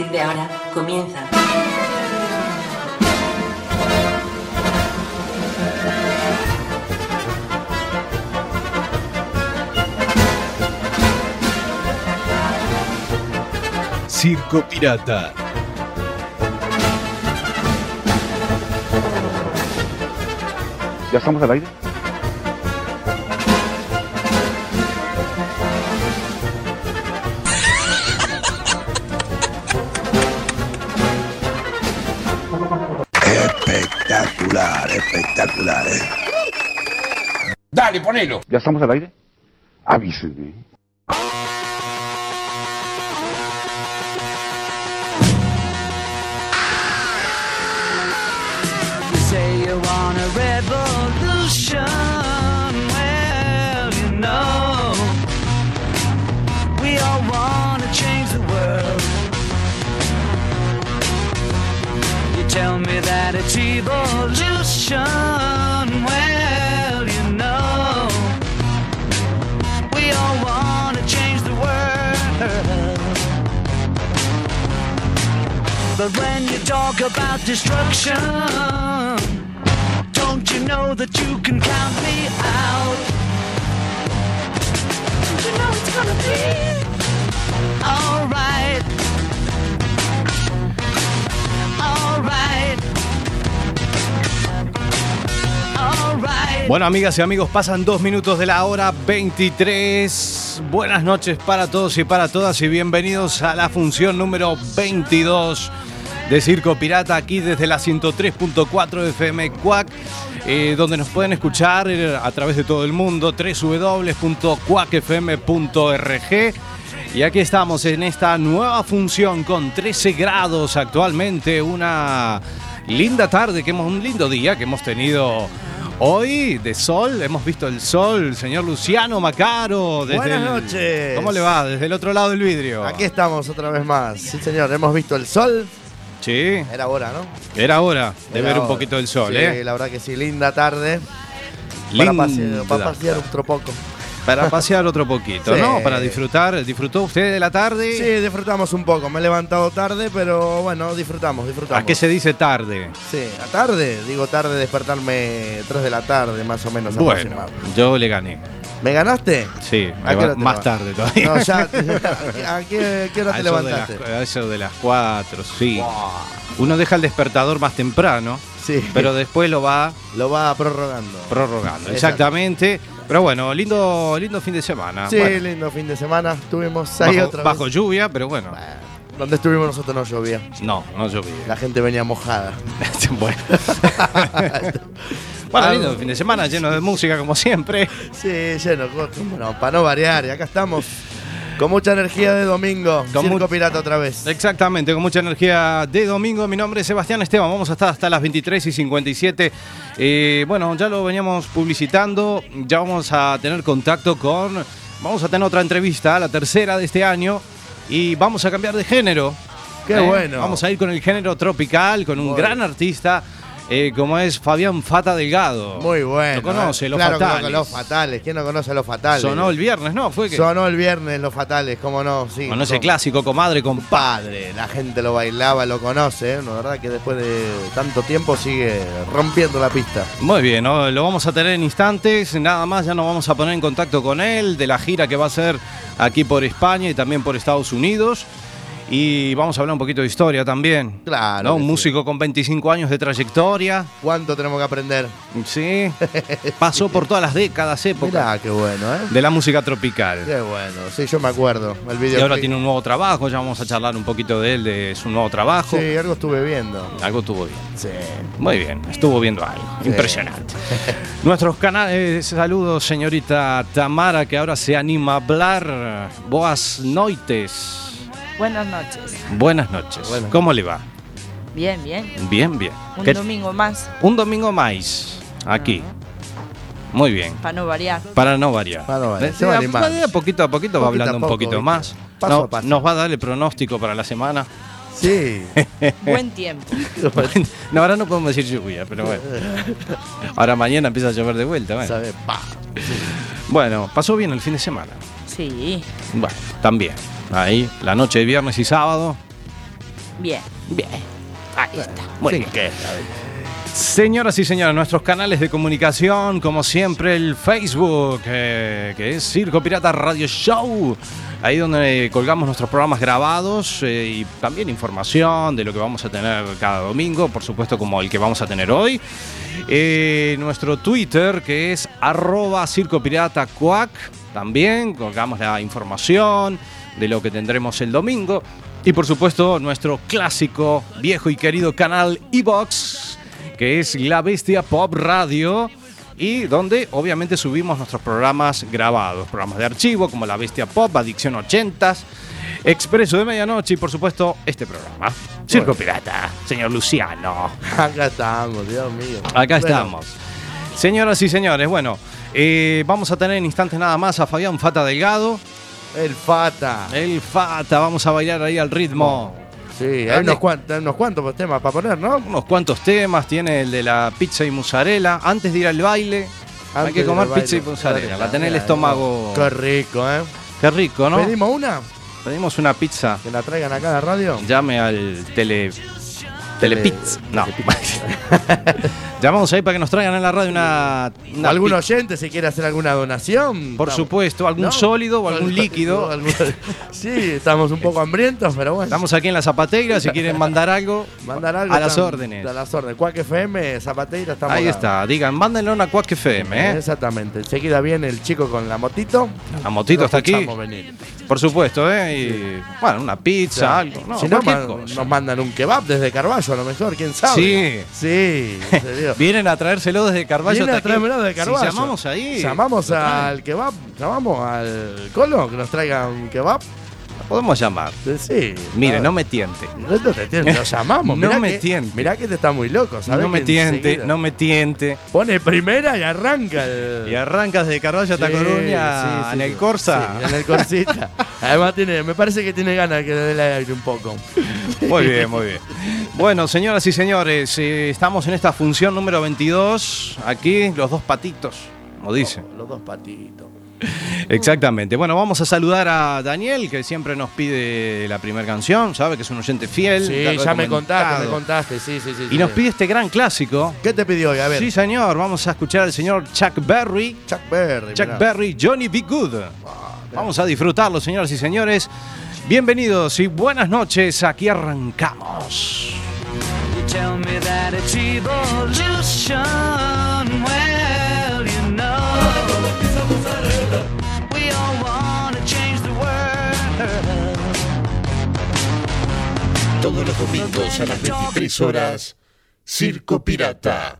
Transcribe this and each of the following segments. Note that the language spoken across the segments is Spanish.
Partir de ahora comienza. Circo Pirata. ¿Ya estamos al aire? ¿Ya estamos al aire? Avísenme. Talk about destruction, don't you know that you can count me out? Don't you know it's gonna be alright? Alright. Bueno, amigas y amigos, pasan dos minutos de la hora 23. Buenas noches para todos y para todas y bienvenidos a la función número 22 de Circo Pirata aquí desde la 103.4 FM Cuac, eh, donde nos pueden escuchar eh, a través de todo el mundo, www.cuacfm.org. Y aquí estamos en esta nueva función con 13 grados actualmente, una linda tarde, que hemos, un lindo día que hemos tenido hoy de sol, hemos visto el sol, señor Luciano Macaro. desde Buenas el- noches. ¿Cómo le va? Desde el otro lado del vidrio. Aquí estamos otra vez más. Sí, señor, hemos visto el sol. Sí, Era hora, ¿no? era hora de Era ver un poquito del sol, sí, ¿eh? la verdad que sí, linda tarde. Para Linda. pasear, para pasear otro poco. Para pasear otro poquito, Sí. ¿no? Para disfrutar. ¿Disfrutó usted de la tarde? Sí, disfrutamos un poco. Me he levantado tarde, pero bueno, disfrutamos, disfrutamos. ¿A qué se dice tarde? Sí, a tarde. Digo tarde, despertarme 3 de la tarde, más o menos. Bueno, yo le gané. ¿Me ganaste? Sí, ¿A qué hora te más tarde todavía. No, ya. ¿A qué, qué hora A te de levantaste? las- a eso de las 4, sí. Uno deja el despertador más temprano, Sí. pero después lo va Lo va prorrogando. prorrogando. Exactamente. Pero bueno, lindo, lindo fin de semana. Sí, Bueno, lindo fin de semana. Estuvimos ahí bajo, otra bajo lluvia, pero bueno. Donde estuvimos nosotros no llovía. No, no llovía. La gente venía mojada. bueno. bueno, lindo fin de semana, lleno de música como siempre. Sí, lleno. Bueno, para no variar, y acá estamos. Con mucha energía de domingo. Con Circo Pirata otra vez. Exactamente, con mucha energía de domingo. Mi nombre es Sebastián Esteban. Vamos a estar hasta las 23 y 57. Eh, bueno, ya lo veníamos publicitando. Ya vamos a tener contacto con. Vamos a tener otra entrevista, la tercera de este año. Y vamos a cambiar de género. Qué Eh, bueno. Vamos a ir con el género tropical, con un gran artista eh, como es Fabián Fata Delgado. Muy bueno. Lo conoce, eh. Los claro que lo- Fatales. los fatales. ¿Quién no conoce a los fatales? Sonó el viernes, ¿no? Fue que. Sonó el viernes los fatales, cómo no, sí. Con ese Con- clásico, comadre, con Padre, la gente lo bailaba, lo conoce, ¿eh? la verdad que después de tanto tiempo sigue rompiendo la pista. Muy bien, ¿no? lo vamos a tener en instantes, nada más ya nos vamos a poner en contacto con él, de la gira que va a hacer aquí por España y también por Estados Unidos. Y vamos a hablar un poquito de historia también. Claro. Un sí. músico con 25 años de trayectoria. ¿Cuánto tenemos que aprender? Sí. Pasó por todas las décadas, épocas Mirá, qué bueno, ¿eh? de la música tropical. Qué bueno. Sí, yo me acuerdo. El Y video. ahora tiene un nuevo trabajo, ya vamos a charlar un poquito de él, de su nuevo trabajo. Sí, algo estuve viendo. Algo estuvo bien. Sí. Muy bien, estuvo viendo algo. Sí. Impresionante. Nuestros canales, saludos, señorita Tamara, que ahora se anima a hablar. Boas noites. Buenas noches. Buenas noches. Buenas. ¿Cómo le va? Bien, bien. Bien, bien. Un ¿Qué- domingo más, un domingo más, aquí. Muy bien. para no variar. Para no variar. Para no variar. Sí, Se va a- poquito a poquito va Poquito hablando un poquito más. Paso No- a paso. Nos va a dar el pronóstico para la semana. Sí. Buen tiempo. No, ahora no podemos decir lluvia, pero bueno. Ahora mañana empieza a llover de vuelta. Bueno. Bueno, pasó bien el fin de semana. Sí, Bueno, también. Ahí, la noche de viernes y sábado. bien. Bien. Ahí está. Muy Sí, bien. Señoras y señores, nuestros canales de comunicación, como siempre, el Facebook, eh, que es Circo Pirata Radio Show. Ahí donde colgamos nuestros programas grabados eh, y también información de lo que vamos a tener cada domingo, por supuesto como el que vamos a tener hoy. Eh, nuestro Twitter, que es arroba Circo Pirata Cuac, también colgamos la información de lo que tendremos el domingo. Y por supuesto nuestro clásico, viejo y querido canal Evox, que es La Bestia Pop Radio y donde obviamente subimos nuestros programas grabados, programas de archivo como La Bestia Pop, Adicción 80s, Expreso de Medianoche y por supuesto este programa, Circo Pirata, señor Luciano. Acá estamos, Dios mío. Acá Bueno, estamos. Señoras y señores, bueno, eh, vamos a tener en instantes nada más a Fabián Fata Delgado, El Fata. el Fata, vamos a bailar ahí al ritmo. Sí, hay unos, cuantos, unos cuantos temas para poner, ¿no? Unos cuantos temas, tiene el de la pizza y mozzarella. Antes de ir al baile, hay que comer pizza y mozzarella. La tener el estómago. Qué rico, ¿eh? Qué rico, ¿no? ¿Pedimos una? Pedimos una pizza. Que la traigan acá a la radio. Llame al tele. Telepizza. No. Llamamos ahí para que nos traigan en la radio una. O una algún pi- oyente si quiere hacer alguna donación. Por estamos- supuesto, algún ¿No? sólido o algún líquido. Algún- Sí, estamos un poco hambrientos, pero bueno. Estamos aquí en la zapateira. Si quieren mandar algo, Mandar algo. a las órdenes. A las órdenes. Cuac FM, Zapateira, estamos Ahí está. Digan, mándenle una Quack FM, ¿eh? Exactamente. Enseguida viene el chico con la motito. La motito está aquí. venir. Por supuesto, ¿eh? Y, bueno, una pizza, algo. No, si no, cualquier ma- cosa. nos mandan un kebab desde Carballo, a lo mejor, quién sabe. Sí. Sí, en serio. Vienen a traérselo desde Carballo Viene a traérmelo de Carballo. Si llamamos ahí. Llamamos al kebab, llamamos al Colo que nos traiga un kebab. Podemos llamar. Sí. Mire, no me tiente. No te tientes, lo llamamos. No mirá me que- tiente. Mirá que te está muy loco, ¿sabes? No me tiente, enseguida no me tiente. Pone primera y arranca el. Y arrancas de Carballo hasta Sí, Coruña sí, sí, en el. Corsa. En el Corsita. Además, tiene, me parece que tiene ganas que le dé el aire un poco. Muy bien, muy bien. Bueno, señoras y señores, eh, estamos en esta función número 22. Aquí los dos patitos, como dicen. Los dos patitos. Exactamente. Bueno, vamos a saludar a Daniel, que siempre nos pide la primera canción. Sabe que es un oyente fiel. Sí, ya me contaste, me contaste. Sí, sí, sí. Y sí. nos pide este gran clásico. ¿Qué te pidió hoy? A ver. Sí, señor. Vamos a escuchar al señor Chuck Berry. Chuck Berry. Chuck mirá. Berry, Johnny Be Good. Vamos a disfrutarlo, señoras y señores. Bienvenidos y buenas noches. Aquí arrancamos. Tell me that it's evolution. Well, you know, we all want to change the world. Todos los domingos a las 23 horas, Circo Pirata.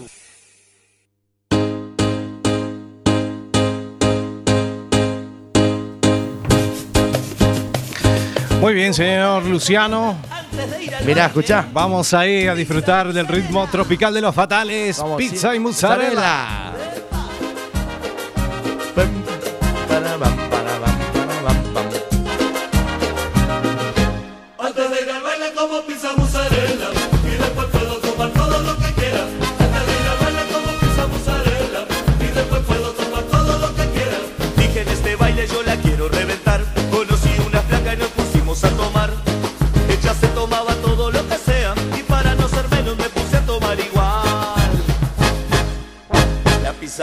Muy bien, señor Luciano. Mirá, escuchá. Vamos ahí a disfrutar del ritmo tropical de los fatales. Pizza y mozzarella.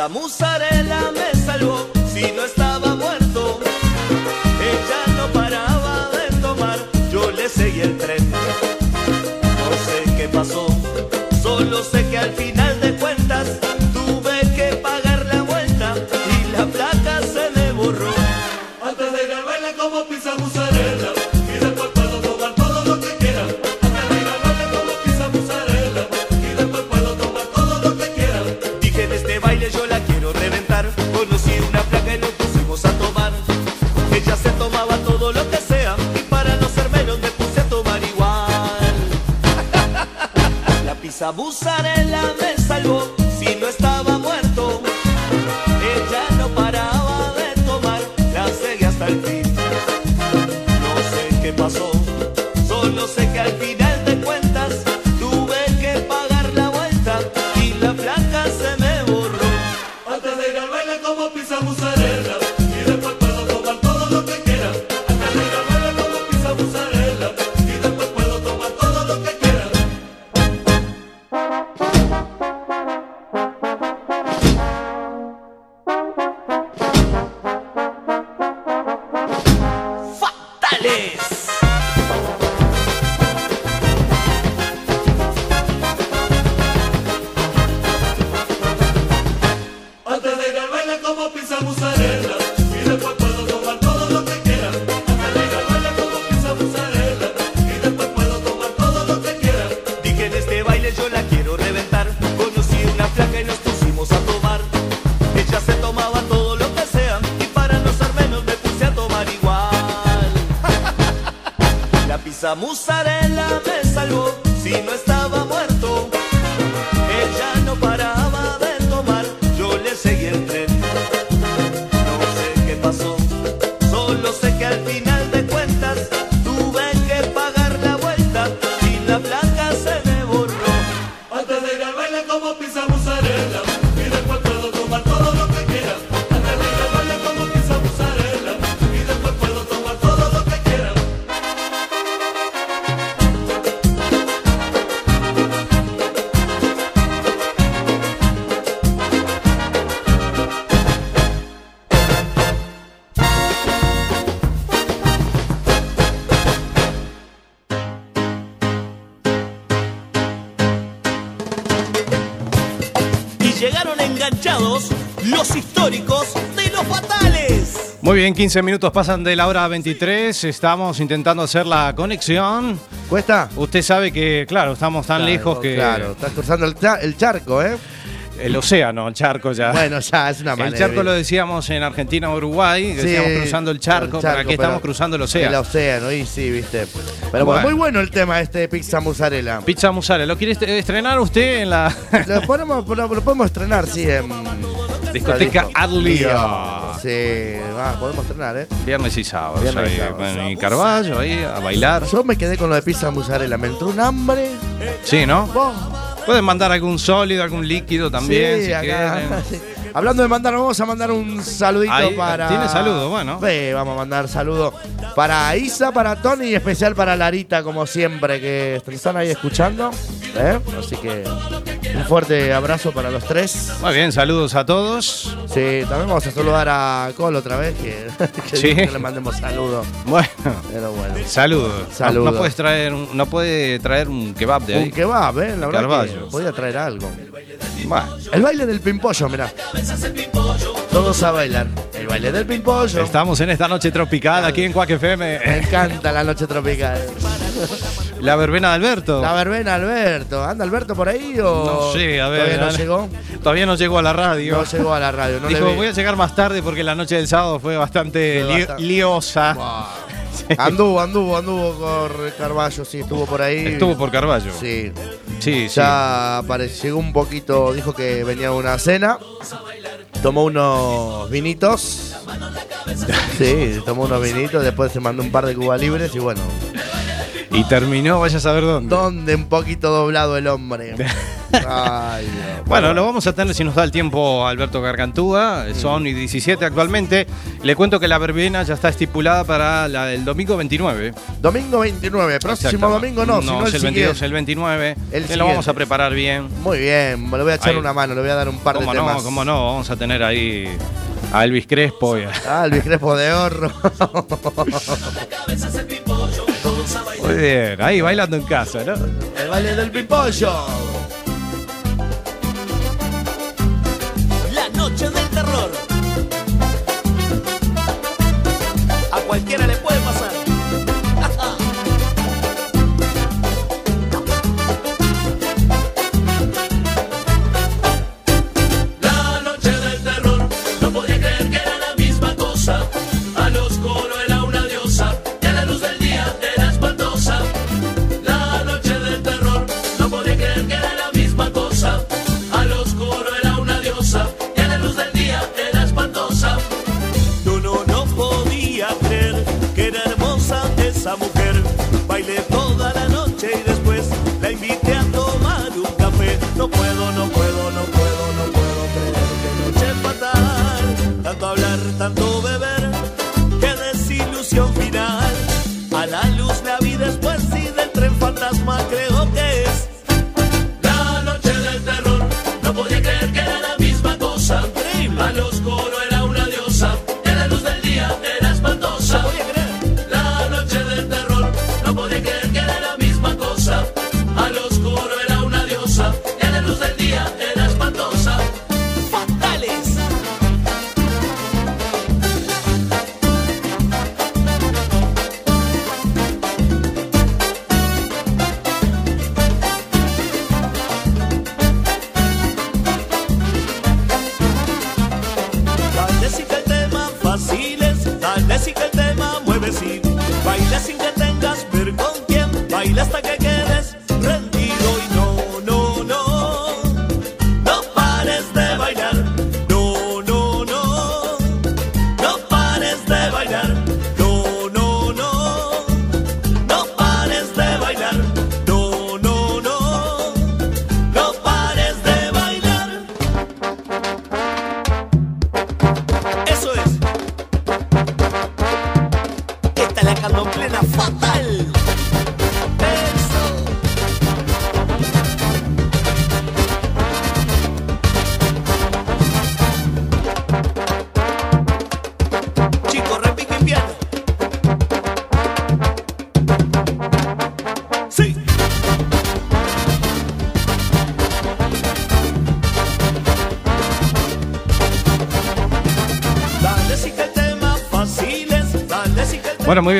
la música. usaremos bien, 15 minutos pasan de la hora 23, estamos intentando hacer la conexión. ¿Cuesta? Usted sabe que, claro, estamos tan lejos que... Claro, estás cruzando el, charco, ¿eh? El océano, el charco ya. Bueno, ya es una manera. El charco lo decíamos en Argentina o Uruguay, decíamos cruzando el charco, el para que estamos cruzando el océano. El océano, y sí, viste. Pero bueno. muy bueno el tema este de pizza mozzarella. Pizza mozzarella, ¿lo quiere estrenar usted en la...? lo, ponemos, lo, lo podemos estrenar, sí, en... Discoteca Adlio. Sí, va, podemos estrenar, ¿eh? Viernes y sábados. Viernes y ahí, sábados. bueno, y Carballo ahí a bailar. Yo me quedé con lo de pizza mozzarella. Me entró un hambre. Sí, ¿no? Vos. Pueden mandar algún sólido, algún líquido también, Sí, si acá. Hablando de mandar, vamos a mandar un saludito Ahí, para. tiene saludo, bueno. Sí, vamos a mandar saludo para Isa, para Tony y especial para Larita, como siempre, que están ahí escuchando. ¿eh? Así que un fuerte abrazo para los tres. Muy bien, saludos a todos. Sí, también vamos a saludar a Colo otra vez, que, que Sí. que le mandemos saludos. Bueno, Pero bueno. saludos. Saludos. No, puedes traer un, no puede traer un kebab de ahí. Un kebab, ¿eh? La verdad Carballo. que podía traer algo. Bueno, El baile del pimpollo, mirá. Todos a bailar. El baile del pimpollo. estamos en esta noche tropical aquí en Cuac Me FM. encanta la noche tropical. La verbena de Alberto. La verbena, Alberto. ¿Anda Alberto por ahí o.? No sé, a ver. Todavía no llegó. Todavía no llegó a la radio. No llegó a la radio. No Dijo, le voy a llegar más tarde porque la noche del sábado fue bastante Fue li- bastante- liosa. Anduvo, anduvo, anduvo por Carballo, sí, estuvo por ahí. Estuvo por Carballo. Sí. Sí, sí. Ya llegó un poquito, dijo que venía una cena. Tomó unos vinitos. Sí, tomó unos vinitos, después se mandó un par de cubas libres y bueno, Y terminó, vaya a saber dónde. donde un poquito doblado el hombre. Ay, Dios. Bueno, lo vamos a tener si nos da el tiempo Alberto Gargantúa. Son y 17 actualmente. Le cuento que la verbena ya está estipulada para la- el domingo 29. Domingo 29, próximo Exacto. domingo no, sino es el, el 22, siguiente. el 29. El que lo vamos a preparar bien. Muy bien, le voy a echar Ahí. una mano, le voy a dar un par de ¿Cómo temas. no? ¿Cómo no? Vamos a tener ahí a Elvis Crespo. y a- Ah, el Crespo de Horro. Muy bien, ahí bailando en casa, ¿no? el baile del pimpollo.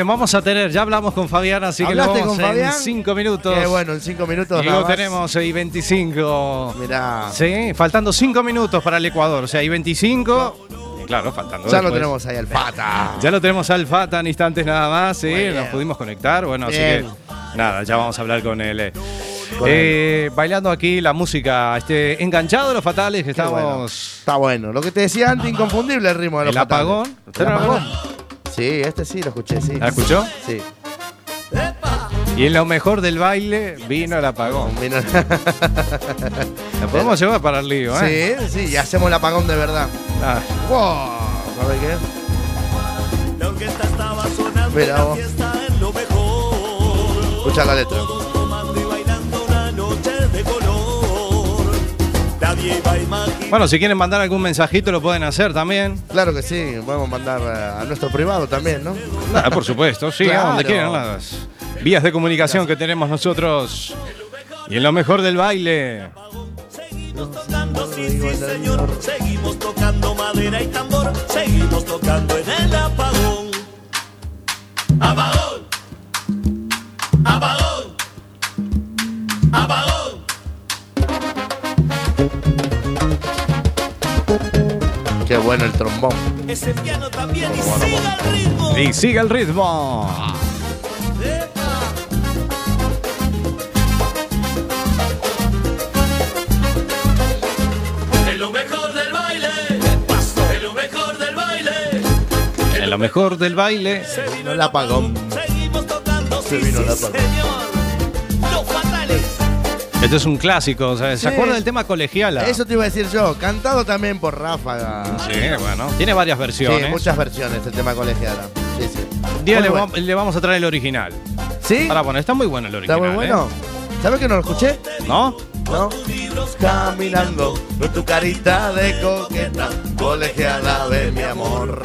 Vamos a tener, ya hablamos con Fabián, así que lo ¿Hablaste vamos con Fabián? en cinco minutos. Qué bueno, en cinco minutos Y nada lo más. tenemos ahí 25. Mirá. Sí, faltando cinco minutos para el Ecuador. O sea, hay 25. y Claro, faltando. Ya lo tenemos ahí al Fata. Ya lo tenemos al Fata en instantes nada más, bien. nos pudimos conectar, bueno, así que nada, ya vamos a hablar con él. eh. Eh, bailando aquí la música, este, enganchado los fatales que Qué bueno. estamos. Está bueno. Lo que te decía antes, inconfundible el ritmo de los El apagón. fatales. ¿Usted no lo apagón? Sí, este sí lo escuché, sí. ¿La escuchó? Sí. Y en lo mejor del baile vino el apagón. Vino- La podemos llevar para el lío, ¿eh? sí, sí, y hacemos el apagón de verdad. Ah, Wow, ¿sabes qué? La orquesta estaba sonando Mira la vos. fiesta en lo mejor. Escucha la letra. Bueno, si quieren mandar algún mensajito lo pueden hacer también. Claro que sí, podemos mandar eh, a nuestro privado también, ¿no? Ah, por supuesto, sí, a Claro. donde quieran las vías de comunicación que tenemos nosotros. Y en lo mejor del baile. Seguimos tocando, sí, sí, señor. Seguimos tocando madera y tambor. Seguimos tocando en el. Apagón. Qué bueno el trombón. Ese piano también y siga el ritmo. Y sigue el ritmo. En lo mejor del baile. En lo mejor del baile. En lo mejor del baile. Se vino el apagón. Seguimos tocando, Se vino sí, el apagón. Este es un clásico. ¿Se Sí. acuerdan del tema colegiala? Eso te iba a decir yo, cantado también por Ráfaga. Sí, bueno. Tiene varias versiones. Sí, muchas versiones el tema colegiala. Sí, sí. Un día le, bueno. va- le vamos a traer el original. ¿Sí? Ahora, bueno, está muy bueno el ¿Está original. muy bueno? ¿eh? ¿Sabes que no lo escuché? ¿No? ¿No? Caminando con tu carita de coqueta, colegiala de mi amor.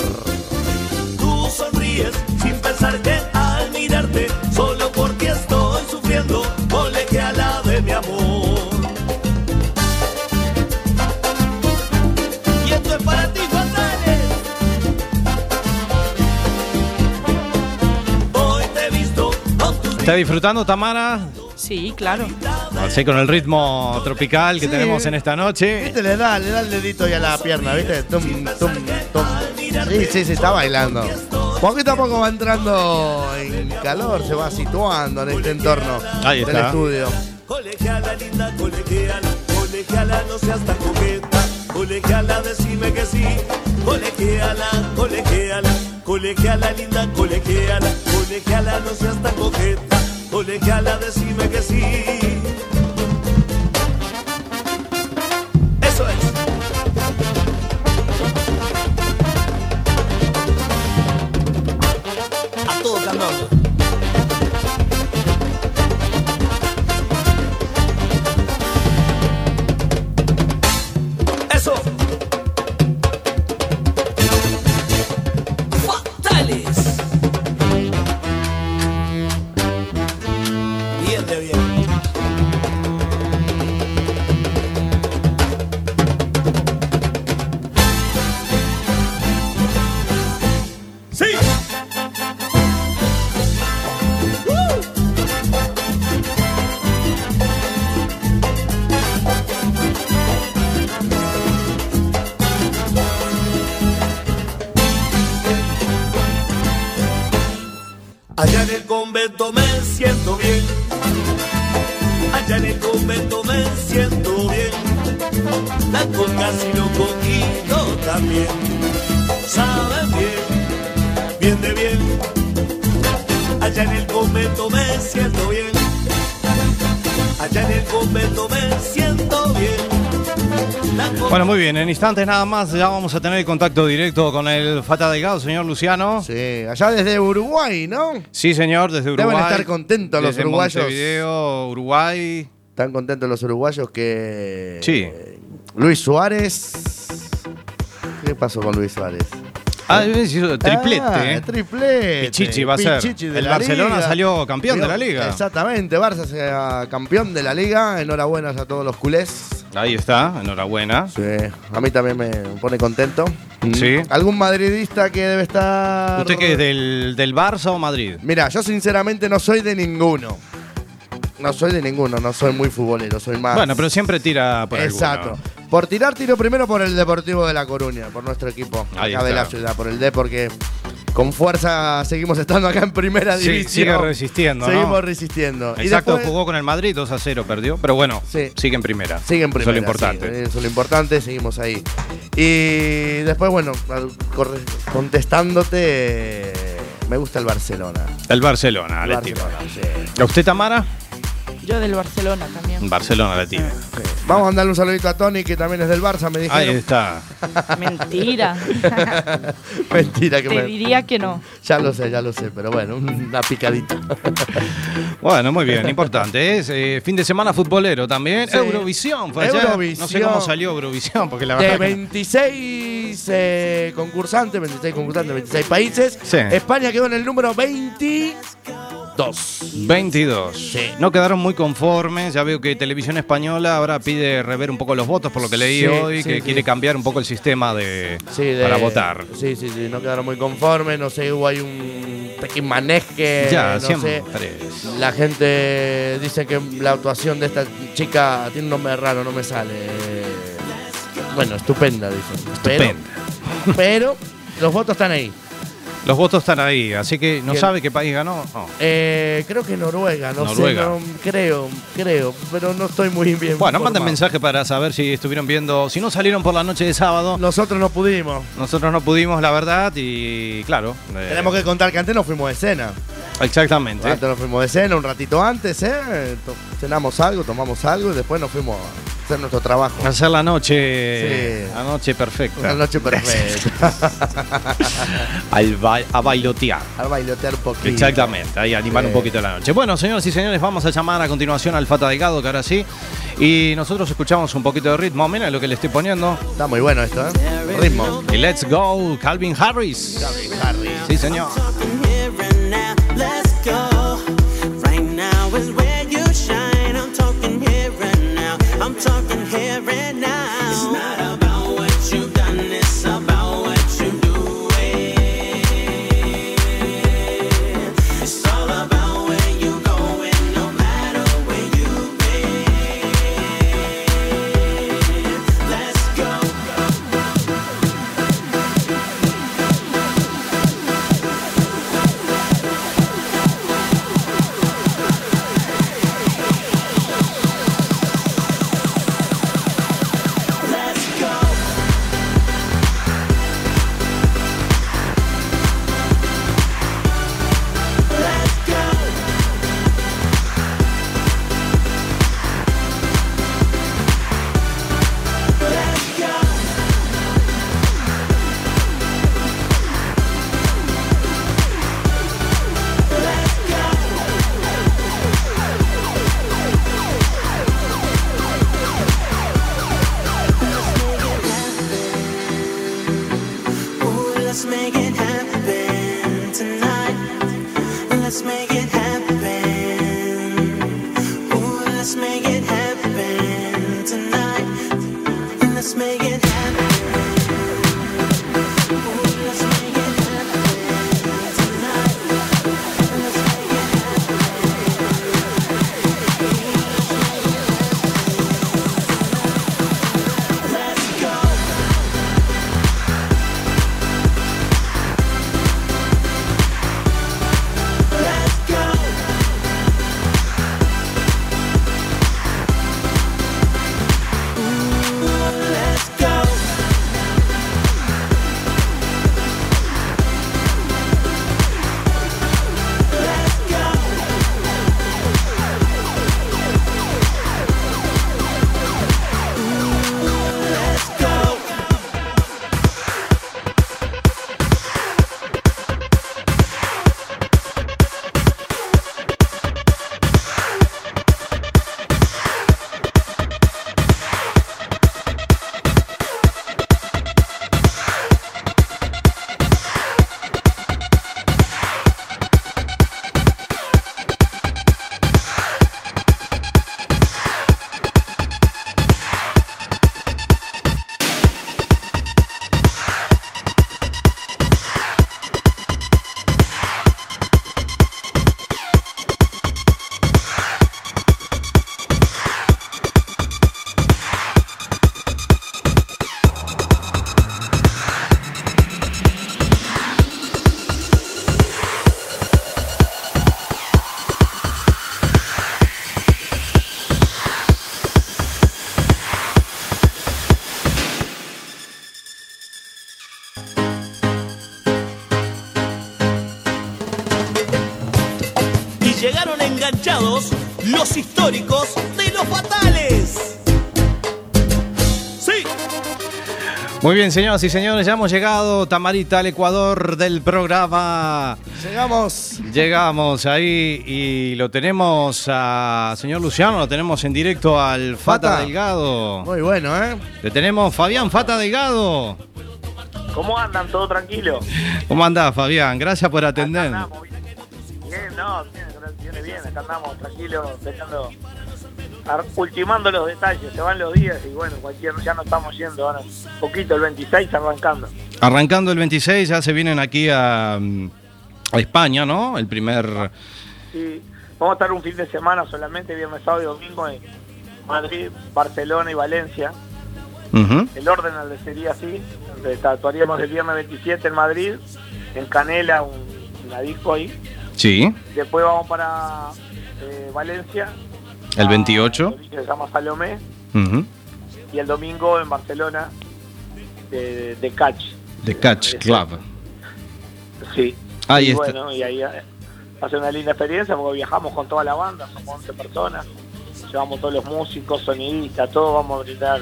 Tú sonríes sin pensar que al mirarte, solo ¿Está disfrutando, Tamara? Sí, claro. Así con el ritmo tropical que Sí. tenemos en esta noche. Viste, le da, le da el dedito ya a la pierna, ¿viste? Tum, tum, tum. Sí, sí, sí, está bailando. Poquito a poco va entrando en calor, se va situando en este entorno Ahí del está. estudio. Colegiala linda, colegiala, colegiala, no seas tan coqueta. Colegiala, decime que sí. Colegiala, colegiala, colegiala linda, colegiala, colegiala, no seas tan coqueta. Colegiala, decime que sí. Eso es. A todo cantando. Bueno, muy bien. En instantes nada más ya vamos a tener contacto directo con el Fata Delgado, señor Luciano. Sí, allá desde Uruguay, ¿no? Sí, señor, desde Uruguay. Deben estar contentos los Desde uruguayos. Montevideo, Uruguay. Están contentos los uruguayos que. Sí. Luis Suárez. ¿Qué pasó con Luis Suárez? Ah, hizo triplete. Ah, eh. triplete. Pichichi va a ser. El la Barcelona liga. salió campeón de la liga. Exactamente, Barça sea campeón de la liga. Enhorabuena a todos los culés. Ahí está, enhorabuena. Sí, a mí también me pone contento. Sí. ¿Algún madridista que debe estar. ¿Usted qué es del, del Barça o Madrid? Mira, yo sinceramente no soy de ninguno. No soy de ninguno, no soy muy futbolero, soy más. Bueno, pero siempre tira por Exacto. alguno. Por tirar, tiro primero por el Deportivo de La Coruña, por nuestro equipo, Ahí acá de la ciudad, por el D, porque con fuerza seguimos estando acá en primera Sí, división. sigue resistiendo, ¿no? Seguimos resistiendo. Y Exacto, después- jugó con el Madrid 2 a 0, perdió. Pero bueno, Sí. sigue en primera. Sigue en primera. Eso es lo importante. sí, eso es lo importante, seguimos ahí. Y después, bueno, contestándote, me gusta el Barcelona. El Barcelona, El tira. Barcelona, sí. ¿A usted, Tamara? Yo del Barcelona también. Barcelona le tira. Vamos a mandarle un saludito a Tony, que también es del Barça, me dijeron. Ahí está. Mentira. Mentira que Te me... diría que no. Ya lo sé, ya lo sé, pero bueno, una picadita. Bueno, muy bien, importante. Eh, fin de semana futbolero también. Sí. Eurovisión fue ayer. Eurovisión. No sé cómo salió Eurovisión, porque la De verdad. que- 26 eh, concursantes, 26 concursantes, 26 países. Sí. España quedó en el número 22. 22. No quedaron muy conformes. Ya veo que Televisión Española ahora pide rever un poco los votos, por lo que leí Sí, hoy, sí, que sí. quiere cambiar un poco el sistema de, Sí, de- para votar. Sí, sí, sí, no quedaron muy conformes, no sé, hubo hay un pequeño maneje, Ya, no siempre. sé. La gente dice que la actuación de esta chica tiene un nombre raro, no me sale. Bueno, estupenda, dicen. Pero, Estupenda. pero los votos están ahí. Los votos están ahí, así que no sabe qué país ganó. No. Eh, creo que Noruega, no Noruega. sé, no- creo, creo, pero no estoy muy bien. Bueno, manden mensaje para saber si estuvieron viendo, si no salieron por la noche de sábado. Nosotros no pudimos. Nosotros no pudimos, la verdad, y claro. eh, Tenemos que contar que antes nos fuimos de cena. Exactamente. Antes nos fuimos de cena un ratito antes, ¿eh? Cenamos algo, tomamos algo y después nos fuimos a hacer nuestro trabajo. Hacer la noche, Sí. la noche perfecta. Una noche perfecta. Al ba- a bailotear. Al bailotear un poquito. Exactamente, ahí animar Sí. un poquito la noche. Bueno, señoras y señores, vamos a llamar a continuación al Fata Delgado, que ahora sí. Y nosotros escuchamos un poquito de ritmo. Mira lo que le estoy poniendo. Está muy bueno esto, ¿eh? Ritmo. Y let's go, Calvin Harris. Calvin Harris. Sí, señor. Let's go. Right now is where you shine. I'm talking here and now. Bien, señoras y señores, ya hemos llegado, Tamarita, al Ecuador del programa. Llegamos. Llegamos ahí y lo tenemos a señor Luciano, lo tenemos en directo al Fata, Fata. Delgado. Muy bueno, ¿eh? Le tenemos Fabián Fata Delgado. ¿Cómo andan? ¿Todo tranquilo? ¿Cómo andás, Fabián? Gracias por atender. Bien, no, bien, viene bien, acá andamos tranquilos, dejando, ultimando los detalles, se van los días y bueno, cualquier, ya no estamos yendo, ahora poquito el 26 arrancando. Arrancando el 26, ya se vienen aquí a, mm, a España, ¿no? El primer. Y vamos a estar un fin de semana solamente, viernes, sábado y domingo en Madrid, Barcelona y Valencia. El orden sería así, actuaríamos el viernes 27 en Madrid, en Canela, un, una disco ahí. Sí, Después vamos para eh, Valencia, el 28. que se llama Salomé, Ujú. y el domingo en Barcelona, de, de Catch. The Catch Club. Sí. Ahí y está. bueno, y ahí eh, va a ser una linda experiencia porque viajamos con toda la banda, somos 11 personas, llevamos todos los músicos, sonidistas, todos vamos a brindar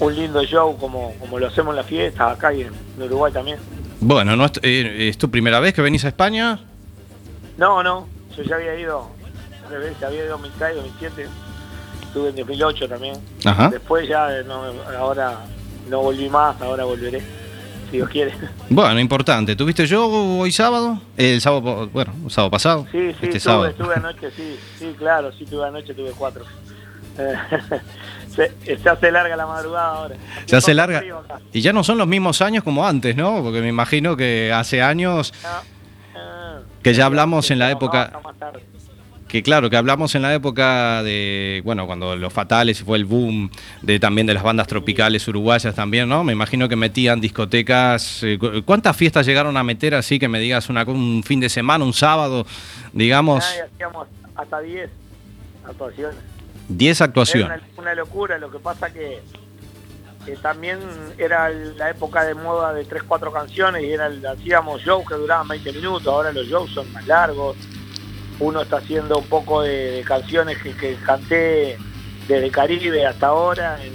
un lindo show como, como lo hacemos en las fiestas acá y en, en Uruguay también. Bueno, ¿no es, eh, ¿es tu primera vez que venís a España? No, no, yo ya había ido tres veces, había ido en 2006, 2007, estuve en 2008 también. Ajá. Después ya, eh, no, ahora no volví más, ahora volveré, si Dios quiere. Bueno, importante. ¿Tuviste yo hoy sábado? El sábado, bueno, el sábado pasado. Sí, sí, este estuve anoche, sí, sí, claro, sí, tuve anoche, tuve cuatro. Se, se hace larga la madrugada ahora. Se hace larga. Y ya no son los mismos años como antes, ¿no? Porque me imagino que hace años que ya hablamos en la época, No, más tarde. Que claro, que hablamos en la época de, bueno, cuando los fatales fue el boom de también de las bandas tropicales uruguayas también, ¿no? Me imagino que metían discotecas. eh, cu- ¿Cuántas fiestas llegaron a meter así que me digas una, un fin de semana, un sábado, digamos, hacíamos hasta 10 actuaciones. 10 Era actuaciones? una, una locura, lo que pasa que, que también era la época de moda de 3, 4 canciones y era hacíamos shows que duraban 20 minutos, ahora los shows son más largos. Uno está haciendo un poco de, de canciones que, que canté desde Caribe hasta ahora, en,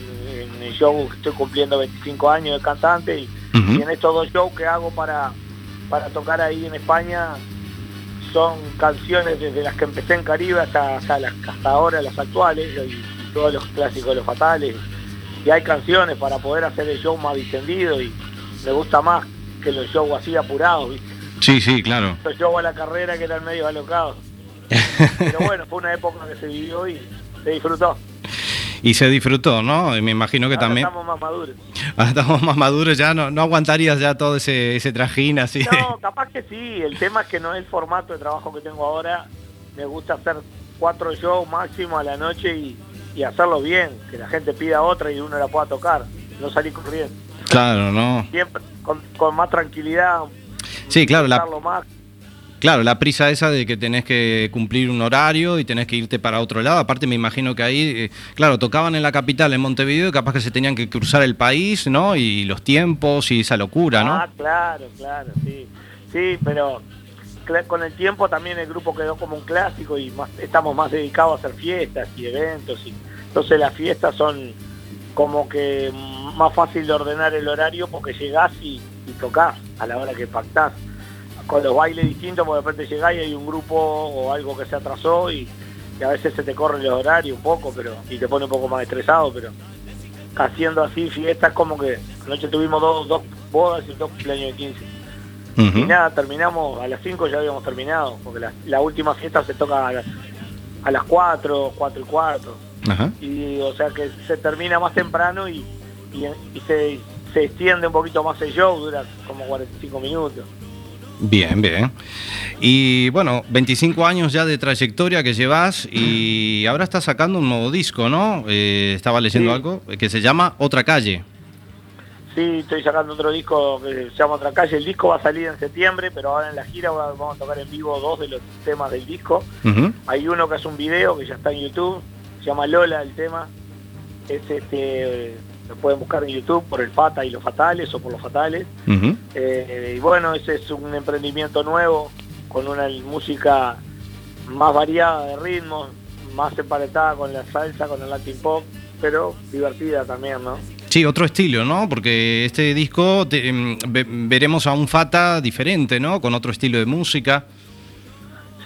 en el show que estoy cumpliendo 25 años de cantante y, y en estos dos shows que hago para, para tocar ahí en España son canciones desde las que empecé en Caribe hasta, hasta, las, hasta ahora las actuales y, y todos los clásicos de los fatales y hay canciones para poder hacer el show más distendido y me gusta más que los shows así apurados ¿viste? Sí, sí, claro. los shows a la carrera que eran medio alocados pero bueno fue una época que se vivió y se disfrutó Y se disfrutó, ¿no? Y me imagino que Ahora también. estamos más maduros Ahora estamos más maduros, ya no, no aguantarías ya todo ese, ese trajín así. No, capaz que sí. El tema es que no es el formato de trabajo que tengo ahora. Me gusta hacer cuatro shows máximo a la noche y, y hacerlo bien. Que la gente pida otra y uno la pueda tocar. No salir corriendo. Claro, ¿no? Siempre con, con más tranquilidad. Sí, claro, la, más. Claro, la prisa esa de que tenés que cumplir un horario y tenés que irte para otro lado. Aparte, me imagino que ahí, eh, claro, tocaban en la capital, en Montevideo, y capaz que se tenían que cruzar el país, ¿no? Y los tiempos y esa locura, ¿no? Ah, claro, claro, sí. Sí, pero con el tiempo también el grupo quedó como un clásico y más, estamos más dedicados a hacer fiestas y eventos. y Entonces las fiestas son como que más fácil de ordenar el horario porque llegás y, y tocás a la hora que pactás. Con los bailes distintos, porque de repente llegás y hay un grupo o algo que se atrasó y, y a veces se te corre el horario un poco pero y te pone un poco más estresado, pero haciendo así fiestas como que anoche tuvimos dos, dos bodas y dos cumpleaños de 15. Y nada, terminamos, a las 5 ya habíamos terminado, porque la, la última fiesta se toca a, las- a las 4, 4 y cuarto. Y o sea que se termina más temprano y, y, y se, se extiende un poquito más el show, dura como 45 minutos. Bien, bien. Y bueno, 25 años ya de trayectoria que llevas y ahora estás sacando un nuevo disco, ¿no? Eh, estaba leyendo Sí. algo que se llama Otra Calle. Sí, estoy sacando otro disco que se llama Otra Calle. El disco va a salir en septiembre, pero ahora en la gira va- vamos a tocar en vivo dos de los temas del disco. Hay uno que es un video que ya está en YouTube, se llama Lola el tema. Es este, lo pueden buscar en YouTube por el Fata y los Fatales o por los Fatales. Ujú. Eh, y bueno, ese es un emprendimiento nuevo con una música más variada de ritmos, más emparetada con la salsa, con el latin pop, pero divertida también, ¿no? Sí, otro estilo, ¿no? Porque este disco te- em, ve- veremos a un Fata diferente, ¿no? Con otro estilo de música.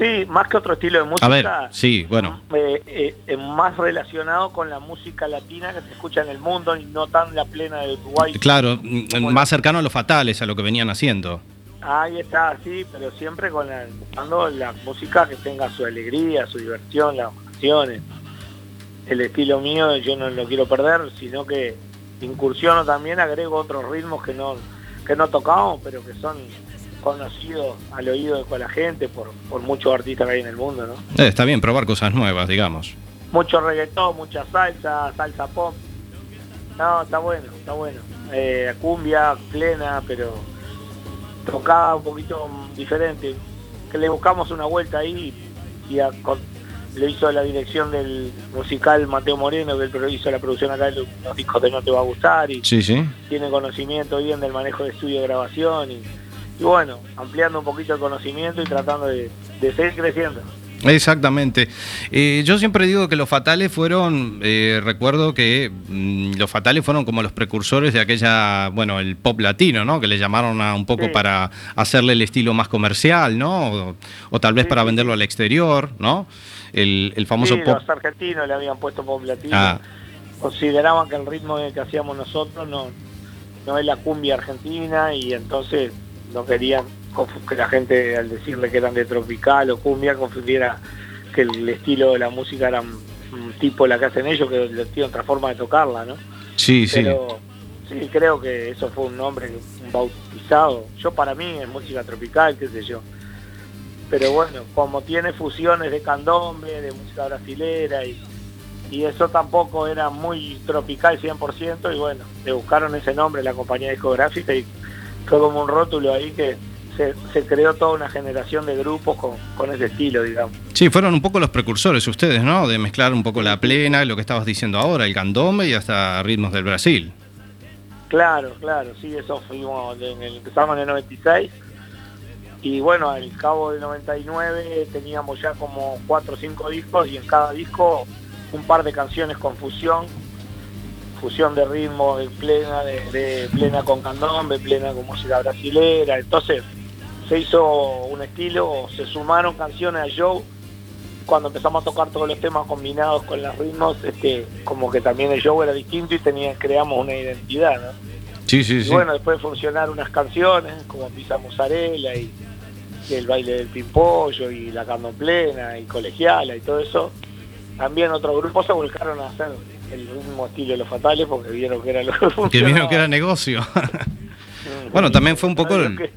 Sí, más que otro estilo de música. A ver, sí, bueno. eh, eh, eh, más relacionado con la música latina que se escucha en el mundo y no tan la plena de Uruguay. Claro, mm, más cercano a los fatales, a lo que venían haciendo. Ahí está, sí, pero siempre con la, buscando la música que tenga su alegría, su diversión, las canciones. El estilo mío yo no lo quiero perder, sino que incursiono también, agrego otros ritmos que no, que no tocamos, pero que son conocidos al oído de la gente por, por muchos artistas que hay en el mundo, ¿no? Eh, está bien, probar cosas nuevas, digamos. Mucho reggaetón, mucha salsa, salsa pop. No, está bueno, está bueno. Eh, cumbia plena, pero tocada un poquito diferente. Que le buscamos una vuelta ahí y a- con- le hizo la dirección del musical Mateo Moreno, que él hizo la producción acá de los discos de No Te Va a Gustar y Sí, sí. tiene conocimiento bien del manejo de estudio de grabación y, y bueno, ampliando un poquito el conocimiento y tratando de, de seguir creciendo. Exactamente. Eh, yo siempre digo que los fatales fueron, eh, recuerdo que mm, los fatales fueron como los precursores de aquella, bueno, el pop latino, ¿no? Que le llamaron a un poco Sí. para hacerle el estilo más comercial, ¿no? O, o tal vez para venderlo al exterior, ¿no? El, el famoso pop. los argentinos le habían puesto pop latino. Ah, Consideraban que el ritmo que hacíamos nosotros no, no es la cumbia argentina y entonces no querían que la gente al decirle que eran de tropical o cumbia confundiera que el estilo de la música era un, tipo la que hacen ellos, que le tiene otra forma de tocarla, ¿no? sí, sí. Pero sí, creo que eso fue un nombre un bautizado. Yo para mí es música tropical, qué sé yo. Pero bueno, como tiene fusiones de candombe, de música brasilera y, y eso tampoco era muy tropical 100% y bueno, le buscaron ese nombre la compañía discográfica y fue como un rótulo ahí que se, se creó toda una generación de grupos con, con ese estilo, digamos. Sí, fueron un poco los precursores ustedes, ¿no? De mezclar un poco la plena, lo que estabas diciendo ahora, el candombe y hasta ritmos del Brasil. Claro, claro, sí, eso fuimos, en el, empezamos en el 96 y bueno, al cabo del 99 teníamos ya como cuatro o cinco discos y en cada disco un par de canciones con fusión, fusión de ritmo de plena, de, de plena con candombe, plena con música brasilera, entonces se hizo un estilo, se sumaron canciones al show cuando empezamos a tocar todos los temas combinados con los ritmos, este, como que también el show era distinto y tenía, creamos una identidad, ¿no? Sí, sí, Y sí. bueno, después de funcionar unas canciones como Pisa Mozzarella y, y el baile del pimpollo y la carne plena y colegiala y todo eso, también otros grupos se volcaron a hacer el mismo estilo de los fatales porque vieron que era lo que vieron que era negocio. bueno, también fue un poco... Que-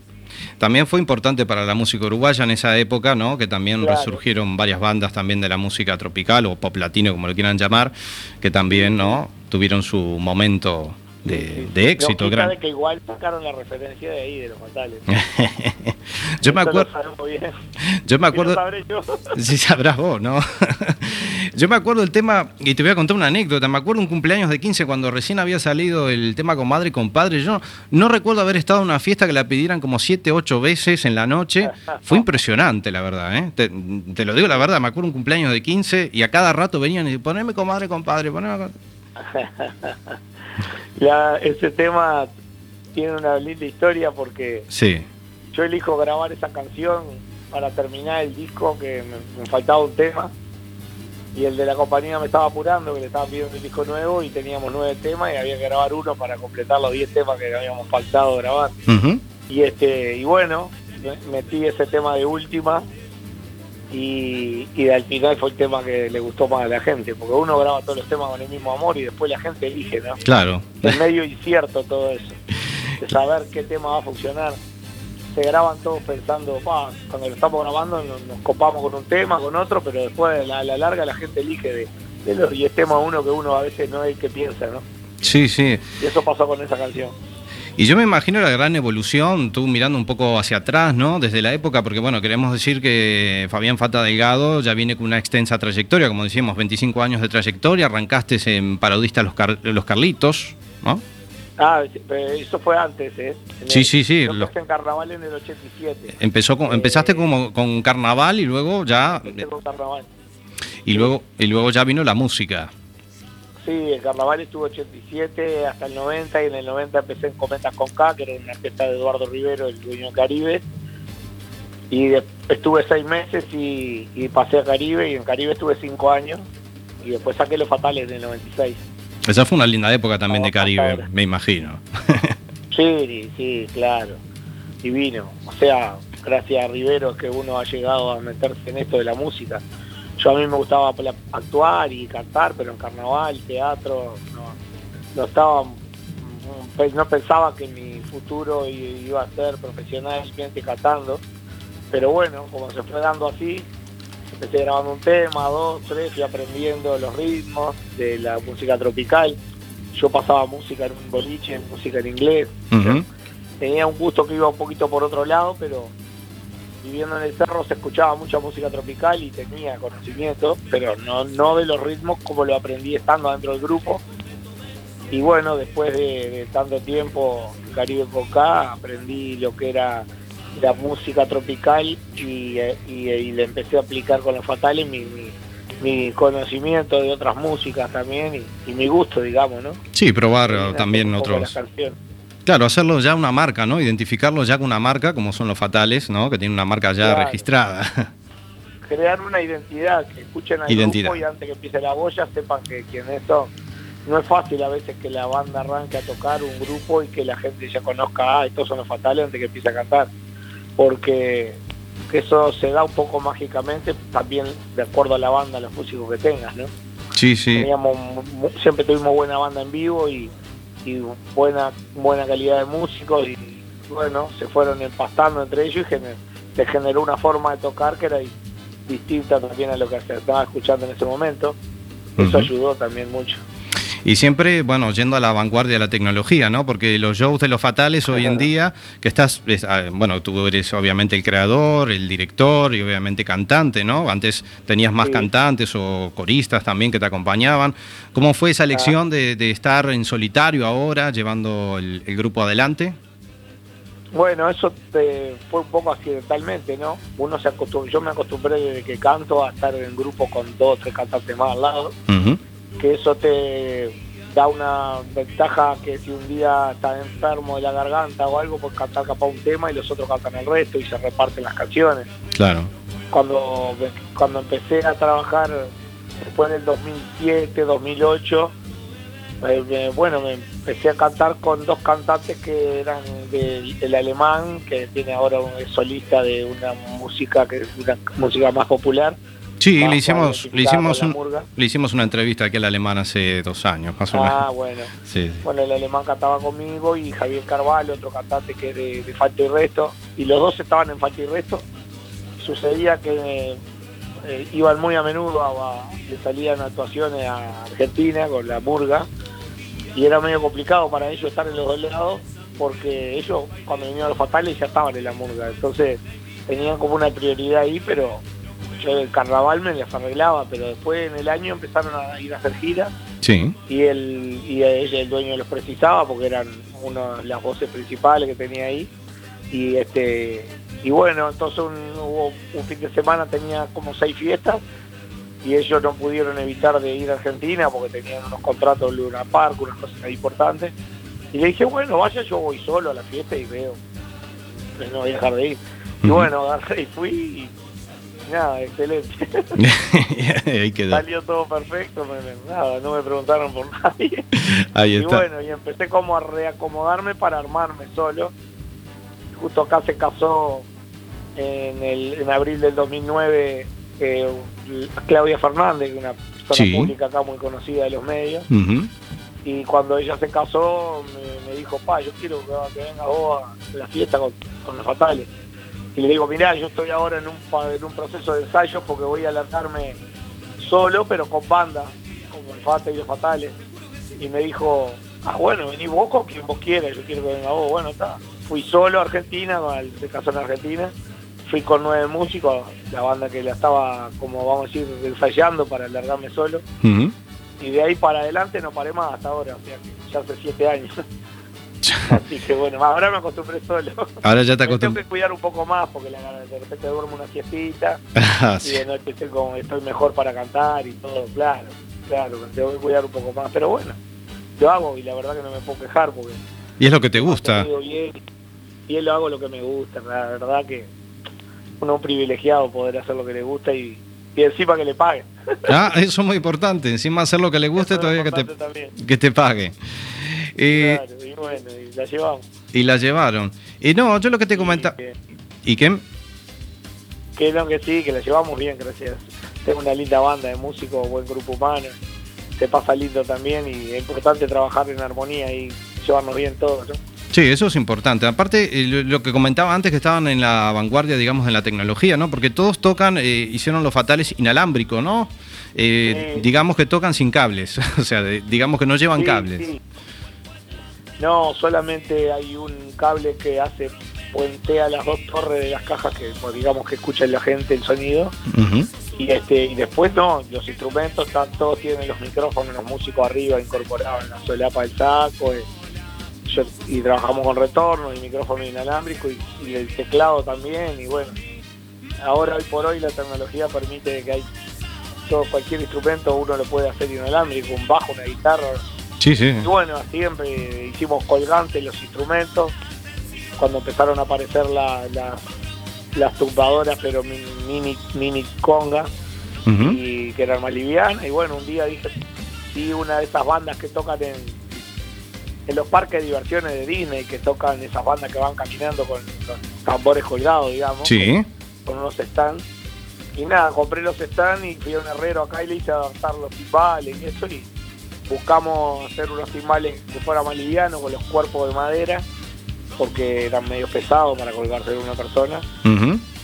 También fue importante para la música uruguaya en esa época, ¿no? Que también Claro. resurgieron varias bandas también de la música tropical o pop latino, como lo quieran llamar, que también, ¿no? Tuvieron su momento de, de éxito. Gran. que igual sacaron la referencia de ahí, de los fatales. Yo me Eso lo acuerdo, sabemos bien. yo me acuerdo, yo. Sí, sabrás vos, ¿no? Yo me acuerdo el tema, y te voy a contar una anécdota, me acuerdo un cumpleaños de 15 cuando recién había salido el tema con madre y compadre, yo no recuerdo haber estado en una fiesta que la pidieran como 7, 8 veces en la noche, fue impresionante la verdad, ¿eh? Te, te lo digo la verdad, me acuerdo un cumpleaños de 15 y a cada rato venían y poneme comadre, compadre, poneme... com-". La- ese tema tiene una linda historia porque Sí, yo elijo grabar esa canción para terminar el disco que me, me faltaba un tema y el de la compañía me estaba apurando que le estaban pidiendo el disco nuevo y teníamos nueve temas y había que grabar uno para completar los diez temas que habíamos faltado grabar y este y bueno me- metí ese tema de última y, y al final fue el tema que le gustó más a la gente porque uno graba todos los temas con el mismo amor y después la gente elige ¿no? claro. es medio incierto todo eso, de saber qué tema va a funcionar. Se graban todos pensando, "Pa, cuando lo estamos grabando nos, nos copamos con un tema, con otro, pero después a la, a la larga la gente elige de, de los 10 temas uno que uno a veces no es el que piensa, ¿no? Sí, sí. Y eso pasó con esa canción. Y yo me imagino la gran evolución, tú mirando un poco hacia atrás, ¿no? Desde la época, porque bueno, queremos decir que Fabián Fata Delgado ya viene con una extensa trayectoria, como decíamos, 25 años de trayectoria, arrancaste en parodista Los, Car- Los Carlitos, ¿no? Ah, eso fue antes, ¿eh? Sí, sí, sí, Yo lo- en carnaval en el 87. Empezó con- empezaste Eh, como con carnaval y luego ya con carnaval. y luego y luego ya vino la música. Sí, el carnaval estuvo 87 hasta el 90 y en el 90 empecé en Cometas con K, que era una orquesta de Eduardo Rivero, el dueño de Caribe. Y de- estuve seis meses y, y pasé a Caribe y en Caribe estuve cinco años y después saqué Los Fatales en el 96. Esa fue una linda época también de Vamos Caribe, me imagino. Sí, sí, claro. Divino. O sea, gracias a Rivero es que uno ha llegado a meterse en esto de la música. Yo a mí me gustaba actuar y cantar, pero en carnaval, teatro, no, no estaba, mm, no pensaba que mi futuro iba a ser profesionalmente cantando. Pero bueno, como se fue dando así, empecé grabando un tema, dos, tres, fui aprendiendo los ritmos de la música tropical. Yo pasaba música en un boliche, música en inglés. Tenía un gusto que iba un poquito por otro lado, pero viviendo en el cerro se escuchaba mucha música tropical y tenía conocimiento, pero no, no de los ritmos como lo aprendí estando dentro del grupo. Y bueno, después de, de tanto tiempo en Caribe con K, aprendí lo que era la música tropical y, eh, y, y le empecé a aplicar con los fatales mi, mi, mi conocimiento de otras músicas también y, y mi gusto, digamos, ¿no? Sí, probar eh, también otros. Claro, hacerlo ya una marca, ¿no? Identificarlo ya con una marca, como son los fatales, ¿no? Que tienen una marca ya Claro. registrada. crear una identidad, que escuchen al Identidad. grupo y antes que empiece la boya sepan que quiénes son. No es fácil a veces que la banda arranque a tocar un grupo y que la gente ya conozca, ah, estos son los fatales antes que empiece a cantar. Porque eso se da un poco mágicamente, también de acuerdo a la banda, a los músicos que tengas, ¿no? Sí, sí. Teníamos, siempre tuvimos buena banda en vivo y, y buena buena calidad de músicos y bueno, se fueron empastando entre ellos y gener- se generó una forma de tocar que era di- distinta también a lo que se estaba escuchando en ese momento. Eso ayudó también mucho. Y siempre, bueno, yendo a la vanguardia de la tecnología, ¿no? Porque los shows de los fatales hoy en día, que estás, es, ah, bueno, tú eres obviamente el creador, el director y obviamente cantante, ¿no? Antes tenías más Sí. cantantes o coristas también que te acompañaban. ¿Cómo fue esa elección de, de estar en solitario ahora, llevando el, el grupo adelante? Bueno, eso te- fue un poco accidentalmente, ¿no? Uno se acostumbró, yo me acostumbré desde que canto a estar en grupo con dos o tres cantantes más al lado. Ujú. Que eso te da una ventaja que si un día estás enfermo de la garganta o algo, pues cantar capaz un tema y los otros cantan el resto y se reparten las canciones. Claro. Cuando, cuando empecé a trabajar después del 2007, 2008, eh, me- bueno, me empecé a cantar con dos cantantes que eran del el alemán, que tiene ahora un solista de una música que es una música más popular. Sí, le hicimos, le hicimos, un- le hicimos una entrevista aquí al alemán hace dos años, más o Ah, menos. bueno. Sí, sí. Bueno, el alemán cantaba conmigo y Javier Carvalho, otro cantante que es de, de Falta y Resto, y los dos estaban en Falta y Resto. Sucedía que eh, iban muy a menudo, a, a- le salían actuaciones a Argentina con la murga, y era medio complicado para ellos estar en los dos lados, porque ellos cuando vinieron los fatales ya estaban en la murga, entonces tenían como una prioridad ahí, pero yo el carnaval me las arreglaba, pero después en el año empezaron a ir a hacer giras Sí. y él y ella el dueño los precisaba porque eran una de las voces principales que tenía ahí. Y este y bueno entonces un, hubo un fin de semana tenía como seis fiestas y ellos no pudieron evitar de ir a Argentina porque tenían unos contratos de Luna Park unas cosas ahí importantes. Y le dije bueno vaya yo voy solo a la fiesta y veo pues no voy a dejar de ir. Y bueno y fui y nada excelente Ahí quedó. Salió todo perfecto, me- nada, no me preguntaron por nadie. Ahí y está. bueno, y empecé como a reacomodarme para armarme solo. Justo acá se casó en, el, en abril del 2009 eh, Claudia Fernández, una persona Sí. pública acá muy conocida de los medios. Y cuando ella se casó, me, me dijo, pa, yo quiero que, vengas vos a la fiesta con, con los fatales. Y le digo, mirá, yo estoy ahora en un, en un proceso de ensayo porque voy a lanzarme solo, pero con banda, como el Fate y los Fatales. Y me dijo, ah, bueno, vení vos con quien vos quieras, yo quiero que venga vos. Bueno, está. Fui solo a Argentina, se casó en Argentina. Fui con nueve músicos, la banda que la estaba, como vamos a decir, ensayando para largarme solo y de ahí para adelante no paré más hasta ahora, o sea que ya hace siete años. Así que bueno, ahora me acostumbré solo. Ahora ya te Me tengo que cuidar un poco más porque la- de repente duermo una siestita Ah, y de noche estoy, como- estoy mejor para cantar y todo, claro, claro, tengo que cuidar un poco más. Pero bueno, lo hago y la verdad que no me puedo quejar porque Y es lo que te gusta. bien y él lo hago lo que me gusta, la verdad que uno es un privilegiado poder hacer lo que le gusta y, y encima que le paguen. Ah, eso es muy importante. Encima hacer lo que le guste, todavía que te, también. que te pague. Eh, Claro, bueno, y la llevamos. Y la llevaron. Y no, yo lo que te comentaba. ¿Y qué? Que no, que sí, que la llevamos bien, gracias. Tengo una linda banda de músicos, buen grupo humano. Se pasa lindo también y es importante trabajar en armonía y llevarnos bien todos, ¿no? Sí, eso es importante. Aparte, eh, lo, lo que comentaba antes, que estaban en la vanguardia, digamos, en la tecnología, ¿no? Porque todos tocan, eh, hicieron los fatales inalámbrico, ¿no? Eh, Sí. Digamos que tocan sin cables, o sea, de- digamos que no llevan Sí, cables. sí. No, solamente hay un cable que hace puentea las dos torres de las cajas que pues, digamos que escucha la gente el sonido. Y este y después no, los instrumentos están, todos tienen los micrófonos, los músicos arriba incorporados en la solapa del saco eh, yo- y trabajamos con retorno y micrófono inalámbrico y, y el teclado también y bueno. Ahora hoy por hoy la tecnología permite que hay todo cualquier instrumento uno lo puede hacer inalámbrico, un bajo, una guitarra, Sí, sí. y bueno, siempre hicimos colgantes los instrumentos. Cuando empezaron a aparecer la- la- las tumbadoras, pero mini, mini, conga, y que eran más livianas. Y bueno, un día dije, sí, una de esas bandas que tocan en, en los parques de diversiones de Disney, que tocan esas bandas que van caminando con tambores colgados, digamos Sí. con unos stands. Y nada, compré los stands y fui a un herrero acá y le hice adaptar los timbales y eso. Y buscamos hacer unos timbales que fueran más livianos con los cuerpos de madera, porque eran medio pesados para colgarse de una persona.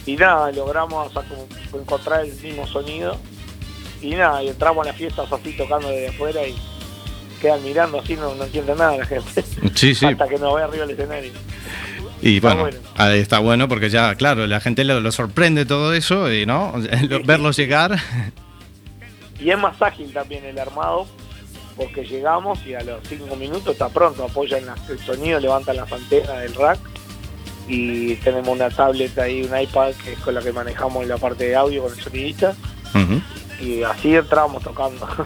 Y nada, logramos o sea, como encontrar el mismo sonido. Y nada, y entramos a las fiestas así tocando desde afuera y quedan mirando así, no, no entienden nada la gente. Sí, sí. Hasta que nos ve arriba del escenario. Y Está bueno, bueno. ahí está bueno porque ya, claro, la gente lo, lo sorprende todo eso, y ¿no? Lo- Verlos llegar. Y es más ágil también el armado, porque llegamos y a los cinco minutos está pronto, apoyan la- el sonido, levantan las antenas del rack y tenemos una tablet ahí, un iPad que es con la que manejamos la parte de audio con el sonidista y así entramos tocando.